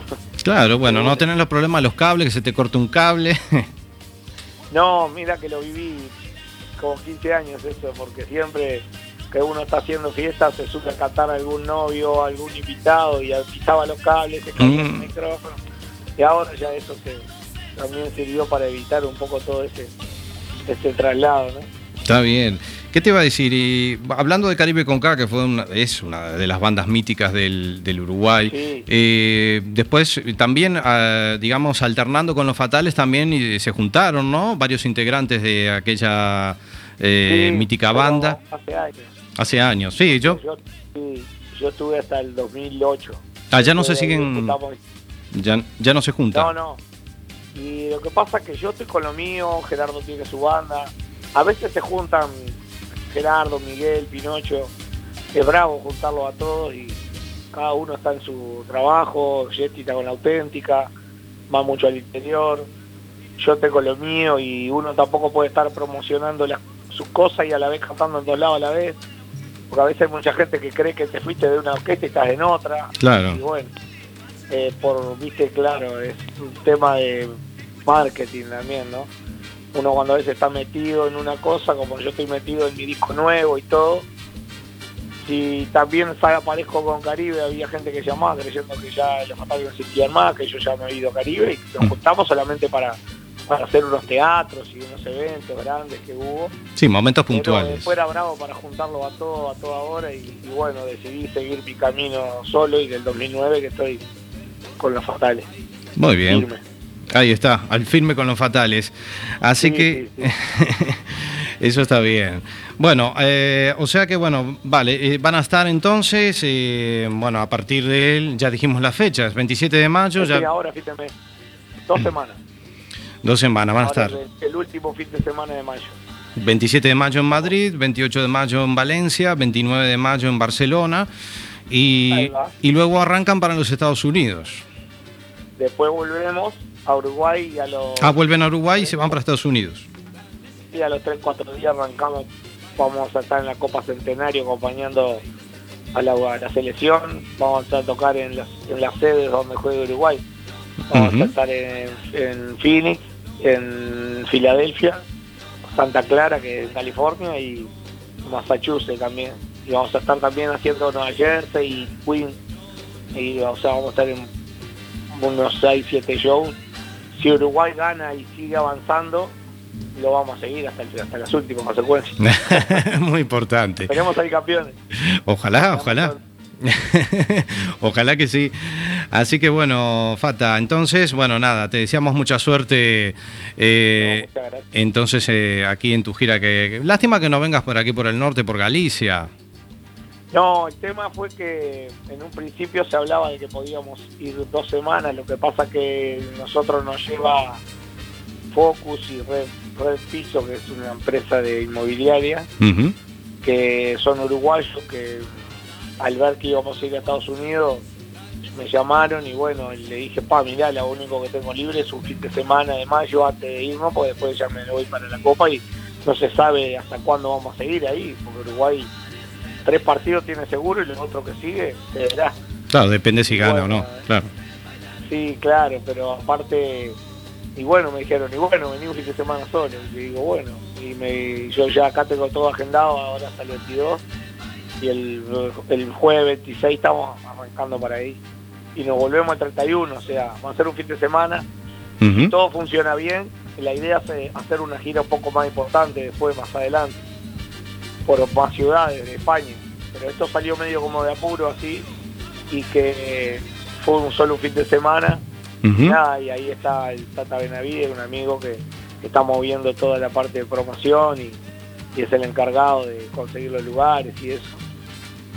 Claro, bueno, no tener los problemas de los cables, que se te corte un cable. no, mira que lo viví como 15 años eso, porque siempre que uno está haciendo fiestas se sube a cantar a algún novio, a algún invitado y pisaba los cables, se caía el Mm. micrófono. Y ahora ya eso se, también sirvió para evitar un poco todo ese, ese traslado, ¿no? Está bien. ¿Qué te iba a decir? Y, hablando de Caribe con K, que fue una, es una de las bandas míticas del, del Uruguay, Sí. eh, después también, ah, digamos, alternando con los Fatales, también y se juntaron, ¿no? Varios integrantes de aquella eh, Sí, mítica banda Hace años. hace años. Sí, yo. Yo, sí, yo estuve hasta el 2008. Ah, ya no se siguen. juntamos- Ya, ya no se juntan. No, no. Y lo que pasa es que yo estoy con lo mío, Gerardo tiene su banda. A veces se juntan Gerardo, Miguel, Pinocho. Es bravo juntarlos a todos y cada uno está en su trabajo. Jetty está con la auténtica, va mucho al interior. Yo tengo lo mío y uno tampoco puede estar promocionando las, sus cosas y a la vez cantando en dos lados a la vez. Porque a veces hay mucha gente que cree que te fuiste de una orquesta y estás en otra. Claro. Y bueno, eh, por, viste, claro, es un tema de marketing también, ¿no? Uno cuando a veces está metido en una cosa, como yo estoy metido en mi disco nuevo y todo, si también aparezco con Caribe, había gente que llamaba creyendo que ya los fatales no existían más, que yo ya me había ido a Caribe y nos juntamos solamente para, para hacer unos teatros y unos eventos grandes que hubo. Sí, momentos Pero puntuales. era bravo para juntarlo a todo, a toda hora y, y bueno, decidí seguir mi camino solo y del 2009 que estoy con los fatales. Muy bien. Firme. Ahí está, al firme con los fatales. Así Sí, que eso está bien. Bueno, eh, o sea que bueno, vale, eh, van a estar entonces, eh, bueno, a partir de él, ya dijimos las fechas, 27 de mayo, Sí, ya ahora, fíjate, dos semanas. dos semanas van a estar. es el, el último fin de semana de mayo. 27 de mayo en Madrid, 28 de mayo en Valencia, 29 de mayo en Barcelona y, luego arrancan para los Estados Unidos. Después volvemos a Uruguay y a los... Ah, vuelven a Uruguay y se van para Estados Unidos. y a los 3, 4 días arrancamos, vamos a estar en la Copa Centenario acompañando a la, a la selección, vamos a tocar en las, en las sedes donde juega Uruguay, vamos a estar en, en Phoenix, en Filadelfia, Santa Clara, que es California, y Massachusetts también. Y vamos a estar también haciendo Nueva Jersey y Queens. Y o sea, vamos a estar en unos 6, 7 shows. Si Uruguay gana y sigue avanzando, lo vamos a seguir hasta, el- hasta las últimas consecuencias. Muy importante. Esperemos salir campeones. Ojalá, ojalá. Ojalá que sí. Así que bueno, Fata, entonces, bueno, nada, te deseamos mucha suerte. eh, entonces, eh, aquí en tu gira, que lástima que no vengas por aquí, por el norte, por Galicia. No, el tema fue que en un principio se hablaba de que podíamos ir dos semanas, lo que pasa que nosotros nos lleva Focus y Red, Red Piso, que es una empresa de inmobiliaria, que son uruguayos que al ver que íbamos a ir a Estados Unidos me llamaron y bueno, le dije, pa, mirá, lo único que tengo libre es un fin de semana de mayo antes de irnos, porque después ya me voy para la Copa y no se sabe hasta cuándo vamos a seguir ahí, porque Uruguay tres partidos tiene seguro y lo otro que sigue se verá. Claro, depende si gana o no. Claro. Sí, claro, pero aparte, y bueno, me dijeron, y bueno, un fin de semana solo. Y digo, bueno, y me, yo ya acá tengo todo agendado, ahora hasta el 22, y el, el jueves 26 estamos arrancando para ahí. Y nos volvemos el 31, o sea, va a ser un fin de semana. Todo funciona bien, la idea es eh, hacer una gira un poco más importante después, más adelante, por más ciudades de España. Pero esto salió medio como de apuro así, y que fue un solo un fin de semana. Y nada, y ahí está el Tata Benavides, un amigo que, que está moviendo toda la parte de promoción y, y es el encargado de conseguir los lugares y eso.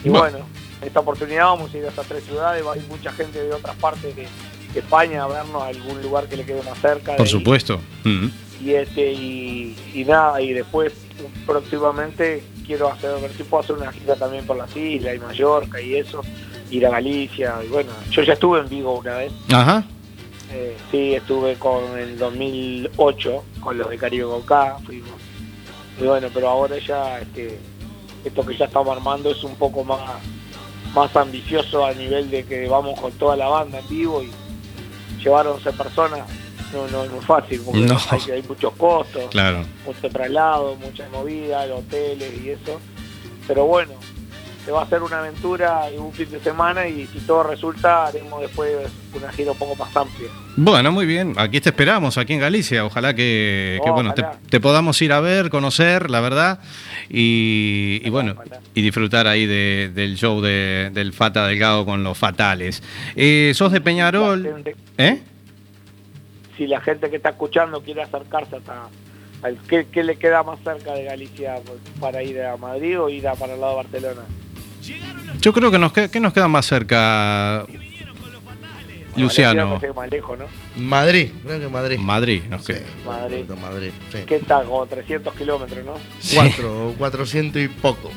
Y Bu- bueno, en esta oportunidad vamos a ir a estas tres ciudades, va a ir mucha gente de otras partes de, de España a vernos a algún lugar que le quede más cerca. Por supuesto. Y este y, y nada, y después próximamente quiero hacer, ver si puedo hacer una gira también por las islas y Mallorca y eso, ir a Galicia, y bueno, yo ya estuve en Vigo una vez. Ajá. Eh, sí, estuve con el 2008 con los de Caribe Boca, fuimos. Y bueno, pero ahora ya este, esto que ya estamos armando es un poco más más ambicioso a nivel de que vamos con toda la banda en vivo y llevar 11 personas no, no es muy fácil porque No. hay, hay muchos costos, Claro. mucho traslado, mucha movida, los hoteles y eso. Pero bueno, se va a hacer una aventura y un fin de semana y si todo resulta haremos después una gira un poco más amplia. Bueno, muy bien. Aquí te esperamos, aquí en Galicia. Ojalá que, que, bueno, te, Ojalá. te podamos ir a ver, conocer, la verdad. Y, y bueno, y disfrutar ahí de- del show de- del Fata Delgado con los fatales. Eh, ¿Sos de Peñarol? ¿Eh? Si la gente que está escuchando quiere acercarse hasta al ¿qué, qué le queda más cerca de Galicia para ir a Madrid o ir a para el lado de Barcelona. Yo creo que nos, que, que nos queda más cerca, Luciano. Valencia no sé, más lejos, ¿no? Madrid, creo que Madrid. Madrid, nos queda. Madrid. Madrid, sí. ¿Qué está? Como 300 kilómetros, ¿no? Cuatro, cuatrocientos y poco.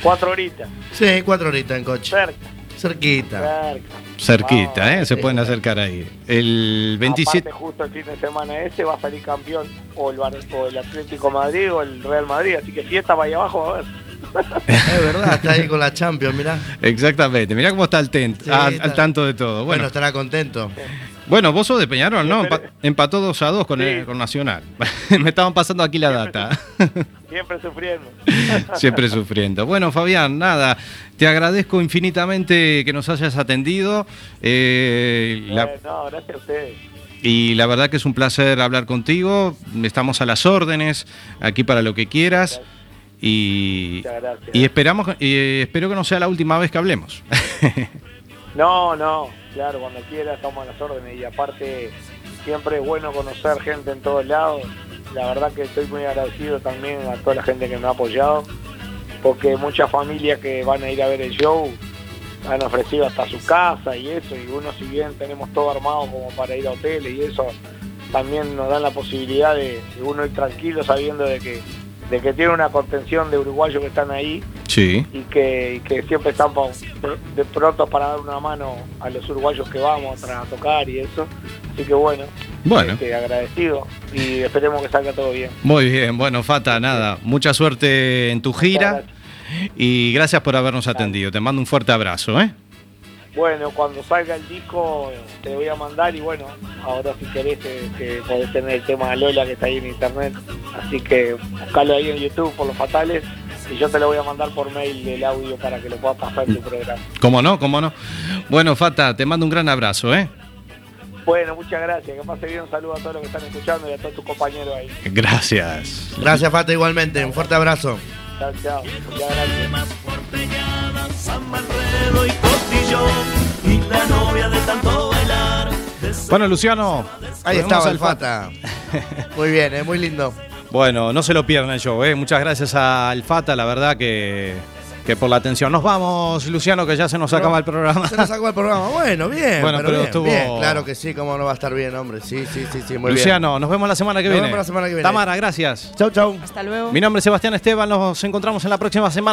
Cuatro horitas. Sí, cuatro horitas en coche. Cerca. Cerquita. Cerca. Cerquita, ¿eh? Se sí. pueden acercar ahí. El 27... Aparte, justo el fin de semana ese va a salir campeón o el, Bar- o el Atlético Madrid o el Real Madrid. Así que fiesta para ahí abajo, va a ver. Es verdad, está ahí con la Champions, mirá. Exactamente. Mirá cómo está el Sí, está- al tanto de todo. Bueno, Bueno, estará contento. Bueno, vos sos de Peñarol, ¿no? Empa- empató 2 a 2 con, el- con Nacional. Me estaban pasando aquí la data. Siempre sufriendo. Siempre sufriendo. Bueno, Fabián, nada, te agradezco infinitamente que nos hayas atendido. eh, la- Eh, no, gracias a ustedes. y la verdad que es un placer hablar contigo. Estamos a las órdenes, aquí para lo que quieras. Y, y esperamos, y espero que no sea la última vez que hablemos. No, no, claro, cuando quiera estamos a las órdenes y aparte siempre es bueno conocer gente en todos lados. La verdad que estoy muy agradecido también a toda la gente que me ha apoyado, porque muchas familias que van a ir a ver el show han ofrecido hasta su casa y eso, y uno si bien tenemos todo armado como para ir a hoteles y eso, también nos dan la posibilidad de, de uno ir tranquilo sabiendo de que, de que tiene una contención de uruguayos que están ahí Sí. y que, y que siempre están pa- de pronto para dar una mano a los uruguayos que vamos a tocar y eso. Así que bueno, Bueno. este, agradecido y esperemos que salga todo bien. Muy bien, bueno, Fata, nada, mucha suerte en tu gira y gracias por habernos atendido. Te mando un fuerte abrazo, ¿eh? Bueno, cuando salga el disco te voy a mandar y bueno, ahora si querés te, te podés tener el tema de Lola que está ahí en internet, así que buscalo ahí en YouTube por los fatales y yo te lo voy a mandar por mail el audio para que lo puedas pasar en tu programa. ¿Cómo no? ¿Cómo no? Bueno, Fata, te mando un gran abrazo, ¿eh? Bueno, muchas gracias, que pase bien, un saludo a todos los que están escuchando y a todos tus compañeros ahí. Gracias. Gracias, Fata, igualmente. Un fuerte abrazo. Chao, chao. Muchas gracias. San Manfredo y Costillo y la novia de tanto bailar. Bueno, Luciano. Ahí nos estaba el Fata. Muy bien, es muy lindo. Bueno, no se lo pierdan el show, ¿eh? Muchas gracias al Fata, la verdad que, que por la atención. Nos vamos, Luciano, que ya se nos acaba el programa. Se nos sacó el programa. Bueno, bien. Bueno, pero bien, estuvo- bien. Claro que sí, cómo no va a estar bien, hombre. Sí, sí, sí, sí, muy Luciano, nos vemos la semana que Nos viene. vemos la semana que viene. Tamara, gracias. Chau, chau. Hasta luego. Mi nombre es Sebastián Esteban, nos encontramos en la próxima semana.